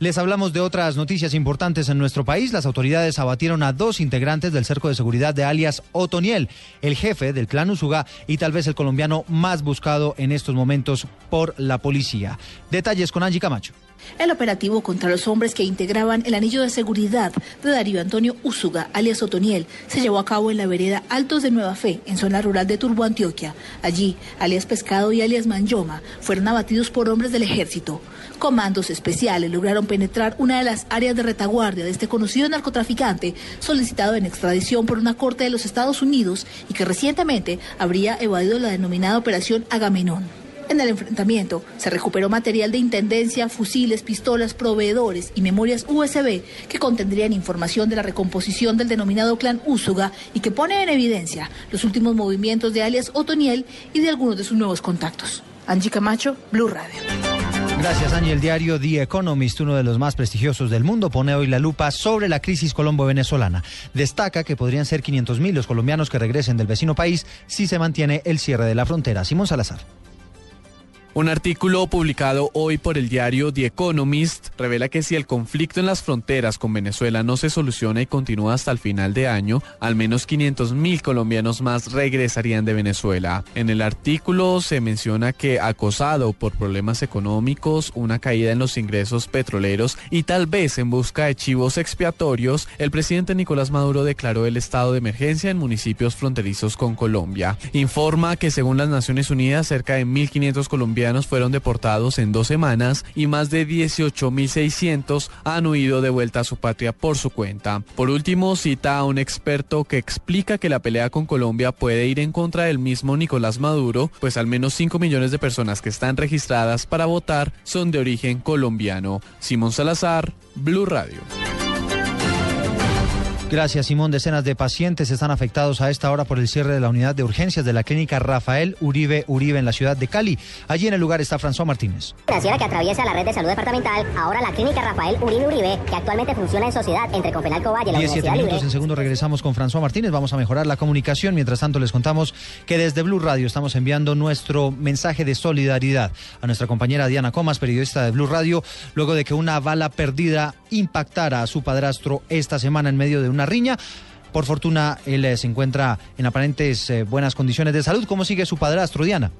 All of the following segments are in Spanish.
Les hablamos de otras noticias importantes en nuestro país. Las autoridades abatieron a dos integrantes del cerco de seguridad de alias Otoniel, el jefe del clan Usuga y tal vez el colombiano más buscado en estos momentos por la policía. Detalles con Angie Camacho. El operativo contra los hombres que integraban el anillo de seguridad de Darío Antonio Usuga, alias Otoniel, se llevó a cabo en la vereda Altos de Nueva Fe, en zona rural de Turbo, Antioquia. Allí, alias Pescado y alias Manyoma fueron abatidos por hombres del ejército. Comandos especiales lograron penetrar una de las áreas de retaguardia de este conocido narcotraficante solicitado en extradición por una corte de los Estados Unidos y que recientemente habría evadido la denominada Operación Agamenón. En el enfrentamiento se recuperó material de intendencia, fusiles, pistolas, proveedores y memorias USB que contendrían información de la recomposición del denominado clan Úsuga y que pone en evidencia los últimos movimientos de alias Otoniel y de algunos de sus nuevos contactos. Angie Camacho, Blue Radio. Gracias, Angie. El diario The Economist, uno de los más prestigiosos del mundo, pone hoy la lupa sobre la crisis colombo-venezolana. Destaca que podrían ser 500.000 los colombianos que regresen del vecino país si se mantiene el cierre de la frontera. Simón Salazar. Un artículo publicado hoy por el diario The Economist revela que si el conflicto en las fronteras con Venezuela no se soluciona y continúa hasta el final de año, al menos 500 mil colombianos más regresarían de Venezuela. En el artículo se menciona que acosado por problemas económicos, una caída en los ingresos petroleros y tal vez en busca de chivos expiatorios, el presidente Nicolás Maduro declaró el estado de emergencia en municipios fronterizos con Colombia. Informa que según las Naciones Unidas, cerca de 1.500 colombianos fueron deportados en dos semanas y más de 18.600 han huido de vuelta a su patria por su cuenta. Por último, cita a un experto que explica que la pelea con Colombia puede ir en contra del mismo Nicolás Maduro, pues al menos 5 millones de personas que están registradas para votar son de origen colombiano. Simón Salazar, Blue Radio. Gracias, Simón. Decenas de pacientes están afectados a esta hora por el cierre de la unidad de urgencias de la clínica Rafael Uribe Uribe en la ciudad de Cali. Allí en el lugar está François Martínez. Financiera que atraviesa la red de salud departamental, ahora la clínica Rafael Uribe Uribe, que actualmente funciona en sociedad entre Confenal Covalle y la 17 Universidad minutos Libre. en segundo regresamos con François Martínez. Vamos a mejorar la comunicación. Mientras tanto, les contamos que desde Blue Radio estamos enviando nuestro mensaje de solidaridad a nuestra compañera Diana Comas, periodista de Blue Radio, luego de que una bala perdida impactara a su padrastro esta semana en medio de una riña. Por fortuna, él eh, se encuentra en aparentes eh, buenas condiciones de salud. ¿Cómo sigue su padrastro, Diana?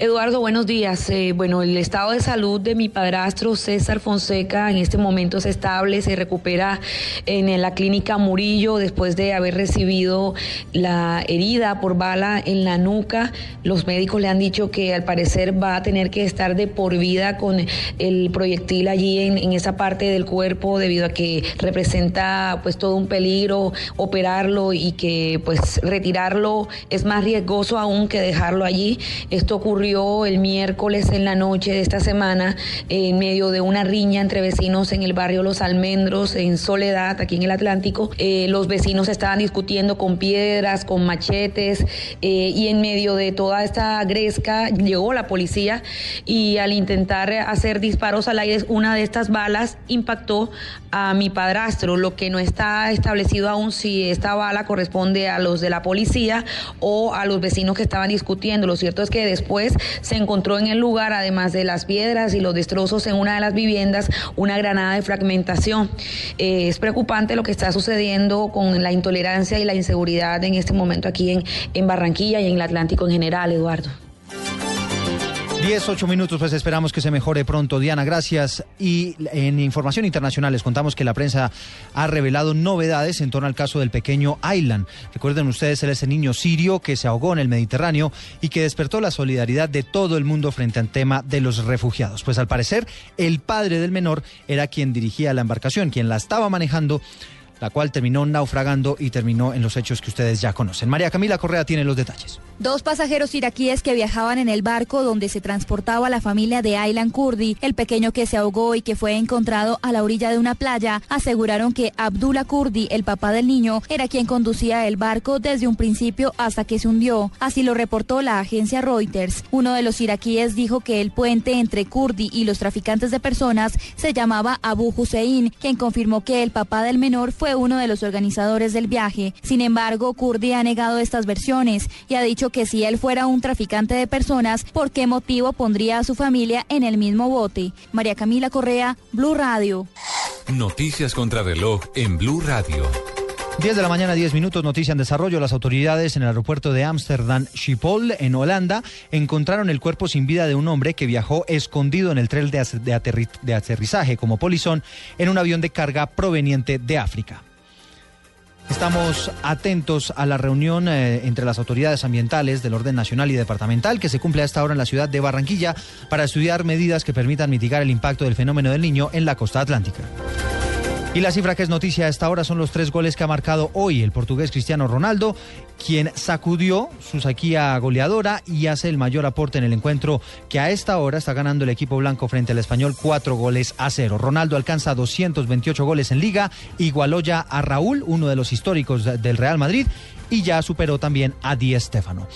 Eduardo, buenos días. Eh, bueno, el estado de salud de mi padrastro César Fonseca en este momento es estable, se recupera en la clínica Murillo después de haber recibido la herida por bala en la nuca. Los médicos le han dicho que al parecer va a tener que estar de por vida con el proyectil allí en, en esa parte del cuerpo debido a que representa pues todo un peligro operarlo y que pues retirarlo es más riesgoso aún que dejarlo allí. Esto ocurrió el miércoles en la noche de esta semana en medio de una riña entre vecinos en el barrio Los Almendros, en Soledad, aquí en el Atlántico. Eh, los vecinos estaban discutiendo con piedras, con machetes eh, y en medio de toda esta gresca llegó la policía y al intentar hacer disparos al aire, una de estas balas impactó a mi padrastro, lo que no está establecido aún si esta bala corresponde a los de la policía o a los vecinos que estaban discutiendo. Lo cierto es que después se encontró en el lugar, además de las piedras y los destrozos en una de las viviendas, una granada de fragmentación. Eh, es preocupante lo que está sucediendo con la intolerancia y la inseguridad en este momento aquí en, en Barranquilla y en el Atlántico en general, Eduardo. 10, 8 minutos, pues esperamos que se mejore pronto. Diana, gracias. Y en información internacional les contamos que la prensa ha revelado novedades en torno al caso del pequeño Aylan. Recuerden ustedes, él es el niño sirio que se ahogó en el Mediterráneo y que despertó la solidaridad de todo el mundo frente al tema de los refugiados. Pues al parecer, el padre del menor era quien dirigía la embarcación, quien la estaba manejando la cual terminó naufragando y terminó en los hechos que ustedes ya conocen. María Camila Correa tiene los detalles. Dos pasajeros iraquíes que viajaban en el barco donde se transportaba la familia de Aylan Kurdi, el pequeño que se ahogó y que fue encontrado a la orilla de una playa, aseguraron que Abdullah Kurdi, el papá del niño, era quien conducía el barco desde un principio hasta que se hundió. Así lo reportó la agencia Reuters. Uno de los iraquíes dijo que el puente entre Kurdi y los traficantes de personas se llamaba Abu Hussein, quien confirmó que el papá del menor fue uno de los organizadores del viaje. Sin embargo, Kurdi ha negado estas versiones y ha dicho que si él fuera un traficante de personas, ¿por qué motivo pondría a su familia en el mismo bote? María Camila Correa, Blue Radio. Noticias contra reloj en Blue Radio. 10 de la mañana, 10 minutos, noticia en desarrollo. Las autoridades en el aeropuerto de Ámsterdam Schiphol, en Holanda, encontraron el cuerpo sin vida de un hombre que viajó escondido en el tren de, aterrizaje como polizón en un avión de carga proveniente de África. Estamos atentos a la reunión eh, entre las autoridades ambientales del orden nacional y departamental que se cumple a esta hora en la ciudad de Barranquilla para estudiar medidas que permitan mitigar el impacto del fenómeno del niño en la costa atlántica. Y la cifra que es noticia a esta hora son los tres goles que ha marcado hoy el portugués Cristiano Ronaldo, quien sacudió su saquía goleadora y hace el mayor aporte en el encuentro que a esta hora está ganando el equipo blanco frente al español cuatro goles a cero. Ronaldo alcanza 228 goles en liga, igualó ya a Raúl, uno de los históricos del Real Madrid, y ya superó también a Di Stéfano.